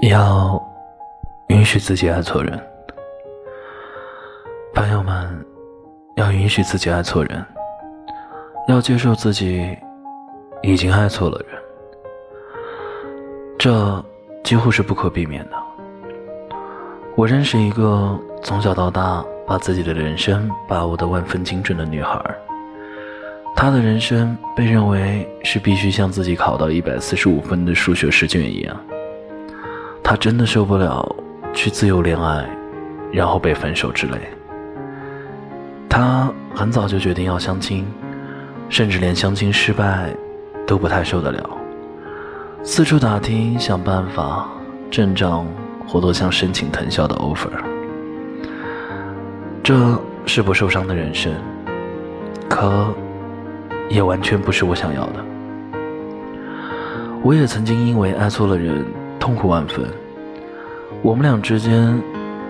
要允许自己爱错人，朋友们，要允许自己爱错人，要接受自己已经爱错了人，这几乎是不可避免的。我认识一个从小到大把自己的人生把握的万分精准的女孩，她的人生被认为是必须像自己考到一百四十五分的数学试卷一样。他真的受不了去自由恋爱，然后被分手之类。他很早就决定要相亲，甚至连相亲失败都不太受得了，四处打听想办法，阵仗活多像申请藤校的 offer。这是不受伤的人生，可也完全不是我想要的。我也曾经因为爱错了人。痛苦万分。我们俩之间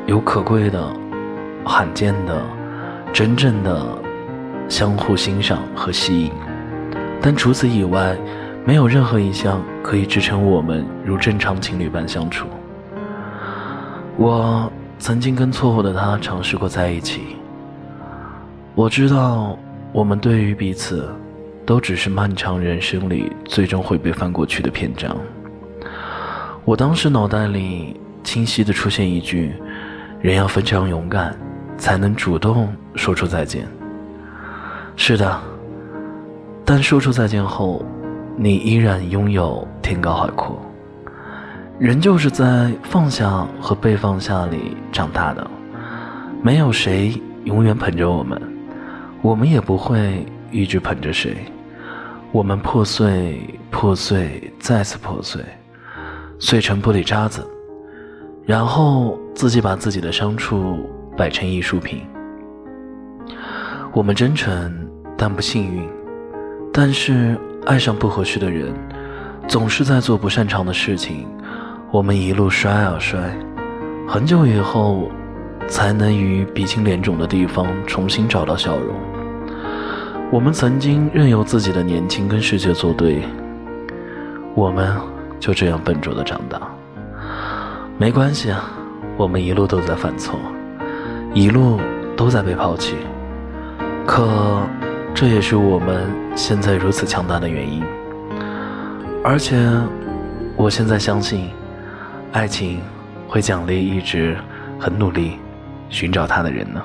有可贵的、罕见的、真正的相互欣赏和吸引，但除此以外，没有任何一项可以支撑我们如正常情侣般相处。我曾经跟错误的他尝试过在一起。我知道，我们对于彼此，都只是漫长人生里最终会被翻过去的篇章。我当时脑袋里清晰的出现一句：“人要非常勇敢，才能主动说出再见。”是的，但说出再见后，你依然拥有天高海阔。人就是在放下和被放下里长大的，没有谁永远捧着我们，我们也不会一直捧着谁。我们破碎，破碎，再次破碎。碎成玻璃渣子，然后自己把自己的伤处摆成艺术品。我们真诚，但不幸运。但是爱上不合适的人，总是在做不擅长的事情。我们一路摔啊摔，很久以后，才能于鼻青脸肿的地方重新找到笑容。我们曾经任由自己的年轻跟世界作对。我们。就这样笨拙的长大，没关系啊，我们一路都在犯错，一路都在被抛弃，可这也是我们现在如此强大的原因。而且，我现在相信，爱情会奖励一直很努力寻找他的人呢。